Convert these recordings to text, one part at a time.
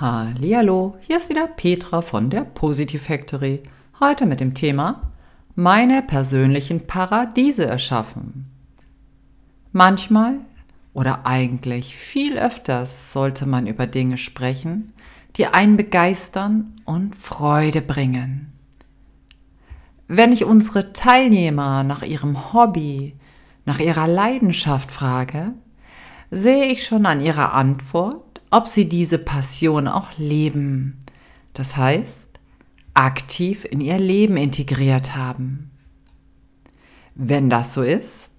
Hallo, hier ist wieder Petra von der Positive Factory. Heute mit dem Thema meine persönlichen Paradiese erschaffen. Manchmal oder eigentlich viel öfters sollte man über Dinge sprechen, die einen begeistern und Freude bringen. Wenn ich unsere Teilnehmer nach ihrem Hobby, nach ihrer Leidenschaft frage, sehe ich schon an ihrer Antwort, ob sie diese Passion auch leben. Das heißt, aktiv in ihr Leben integriert haben. Wenn das so ist,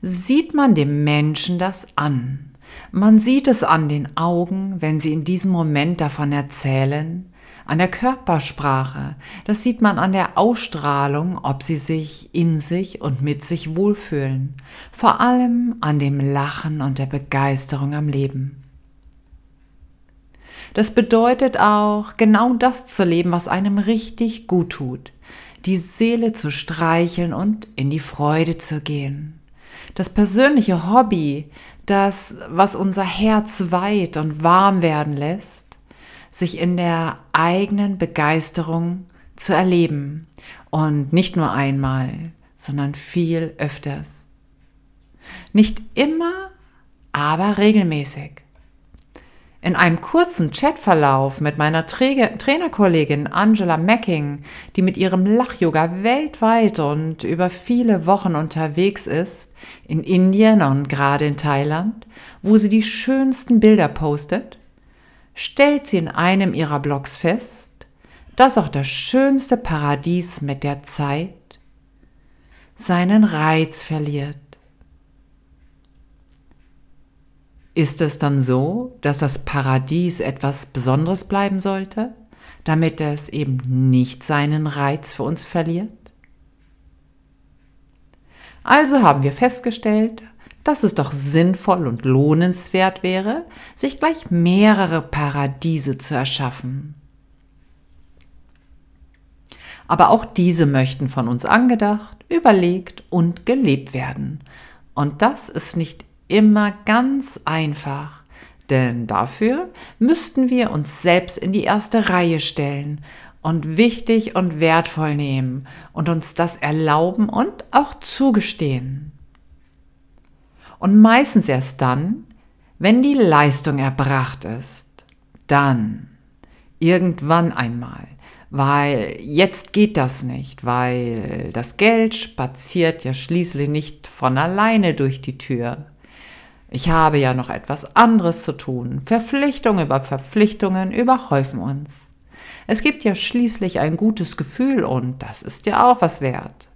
sieht man dem Menschen das an. Man sieht es an den Augen, wenn sie in diesem Moment davon erzählen, an der Körpersprache, das sieht man an der Ausstrahlung, ob sie sich in sich und mit sich wohlfühlen, vor allem an dem Lachen und der Begeisterung am Leben. Das bedeutet auch, genau das zu leben, was einem richtig gut tut. Die Seele zu streicheln und in die Freude zu gehen. Das persönliche Hobby, das, was unser Herz weit und warm werden lässt, sich in der eigenen Begeisterung zu erleben. Und nicht nur einmal, sondern viel öfters. Nicht immer, aber regelmäßig. In einem kurzen Chatverlauf mit meiner Trainerkollegin Angela Macking, die mit ihrem Lach-Yoga weltweit und über viele Wochen unterwegs ist, in Indien und gerade in Thailand, wo sie die schönsten Bilder postet, stellt sie in einem ihrer Blogs fest, dass auch das schönste Paradies mit der Zeit seinen Reiz verliert. Ist es dann so, dass das Paradies etwas Besonderes bleiben sollte, damit es eben nicht seinen Reiz für uns verliert? Also haben wir festgestellt, dass es doch sinnvoll und lohnenswert wäre, sich gleich mehrere Paradiese zu erschaffen. Aber auch diese möchten von uns angedacht, überlegt und gelebt werden. Und das ist nicht immer ganz einfach, denn dafür müssten wir uns selbst in die erste Reihe stellen und wichtig und wertvoll nehmen und uns das erlauben und auch zugestehen. Und meistens erst dann, wenn die Leistung erbracht ist, dann, irgendwann einmal, weil jetzt geht das nicht, weil das Geld spaziert ja schließlich nicht von alleine durch die Tür. Ich habe ja noch etwas anderes zu tun. Verpflichtungen über Verpflichtungen überhäufen uns. Es gibt ja schließlich ein gutes Gefühl und das ist ja auch was wert.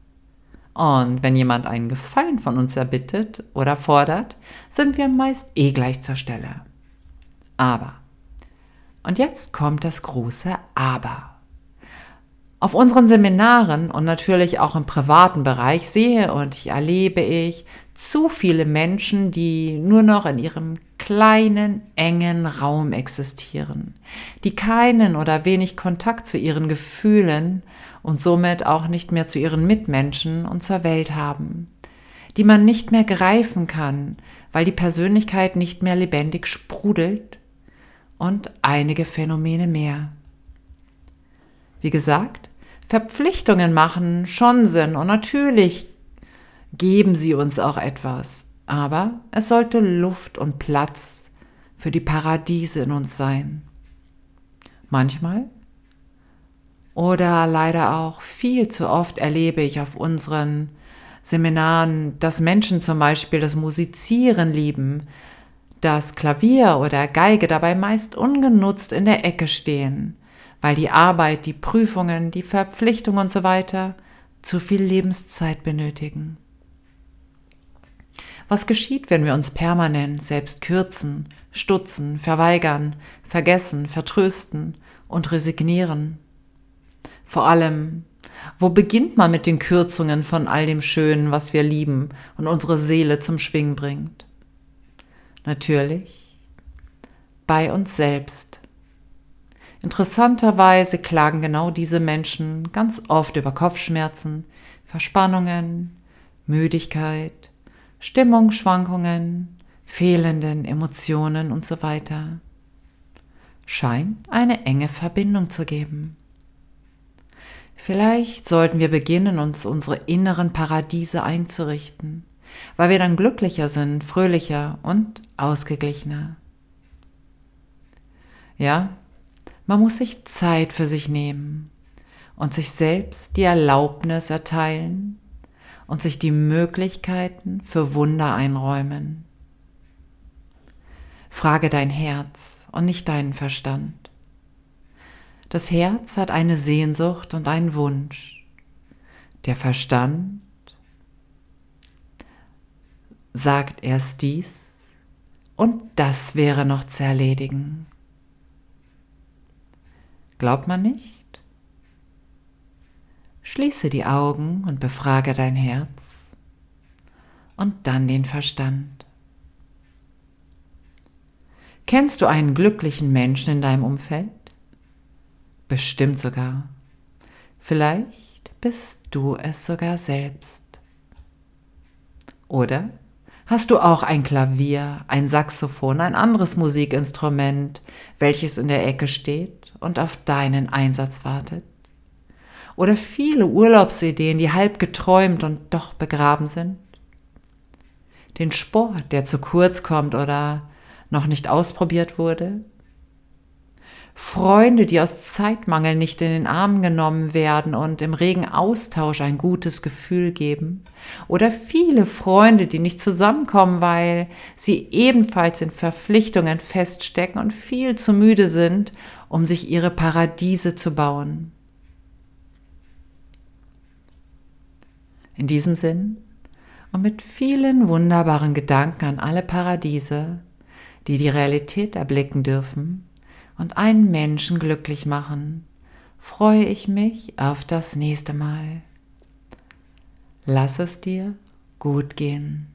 Und wenn jemand einen Gefallen von uns erbittet oder fordert, sind wir meist eh gleich zur Stelle. Aber. Und jetzt kommt das große Aber. Auf unseren Seminaren und natürlich auch im privaten Bereich sehe und erlebe ich zu viele Menschen, die nur noch in ihrem kleinen, engen Raum existieren, die keinen oder wenig Kontakt zu ihren Gefühlen und somit auch nicht mehr zu ihren Mitmenschen und zur Welt haben, die man nicht mehr greifen kann, weil die Persönlichkeit nicht mehr lebendig sprudelt und einige Phänomene mehr. Wie gesagt, Verpflichtungen machen schon Sinn und natürlich geben sie uns auch etwas, aber es sollte Luft und Platz für die Paradiese in uns sein. Manchmal oder leider auch viel zu oft erlebe ich auf unseren Seminaren, dass Menschen zum Beispiel das Musizieren lieben, das Klavier oder Geige dabei meist ungenutzt in der Ecke stehen, weil die Arbeit, die Prüfungen, die Verpflichtungen und so weiter zu viel Lebenszeit benötigen. Was geschieht, wenn wir uns permanent selbst kürzen, stutzen, verweigern, vergessen, vertrösten und resignieren? Vor allem, wo beginnt man mit den Kürzungen von all dem Schönen, was wir lieben und unsere Seele zum Schwingen bringt? Natürlich bei uns selbst. Interessanterweise klagen genau diese Menschen ganz oft über Kopfschmerzen, Verspannungen, Müdigkeit, Stimmungsschwankungen, fehlenden Emotionen und so weiter. scheint eine enge Verbindung zu geben. Vielleicht sollten wir beginnen, uns unsere inneren Paradiese einzurichten, weil wir dann glücklicher sind, fröhlicher und ausgeglichener. Ja, man muss sich Zeit für sich nehmen und sich selbst die Erlaubnis erteilen und sich die Möglichkeiten für Wunder einräumen. Frage dein Herz und nicht deinen Verstand. Das Herz hat eine Sehnsucht und einen Wunsch. Der Verstand sagt erst dies und das wäre noch zu erledigen. Glaubt man nicht? Schließe die Augen und befrage dein Herz und dann den Verstand. Kennst du einen glücklichen Menschen in deinem Umfeld? Bestimmt sogar. Vielleicht bist du es sogar selbst. Oder hast du auch ein Klavier, ein Saxophon, ein anderes Musikinstrument, welches in der Ecke steht und auf deinen Einsatz wartet? Oder viele Urlaubsideen, die halb geträumt und doch begraben sind? Den Sport, der zu kurz kommt oder noch nicht ausprobiert wurde? Freunde, die aus Zeitmangel nicht in den Arm genommen werden und im regen Austausch ein gutes Gefühl geben? Oder viele Freunde, die nicht zusammenkommen, weil sie ebenfalls in Verpflichtungen feststecken und viel zu müde sind, um sich ihre Paradiese zu bauen? In diesem Sinn und mit vielen wunderbaren Gedanken an alle Paradiese die die Realität erblicken dürfen und einen Menschen glücklich machen, freue ich mich auf das nächste Mal. Lass es dir gut gehen.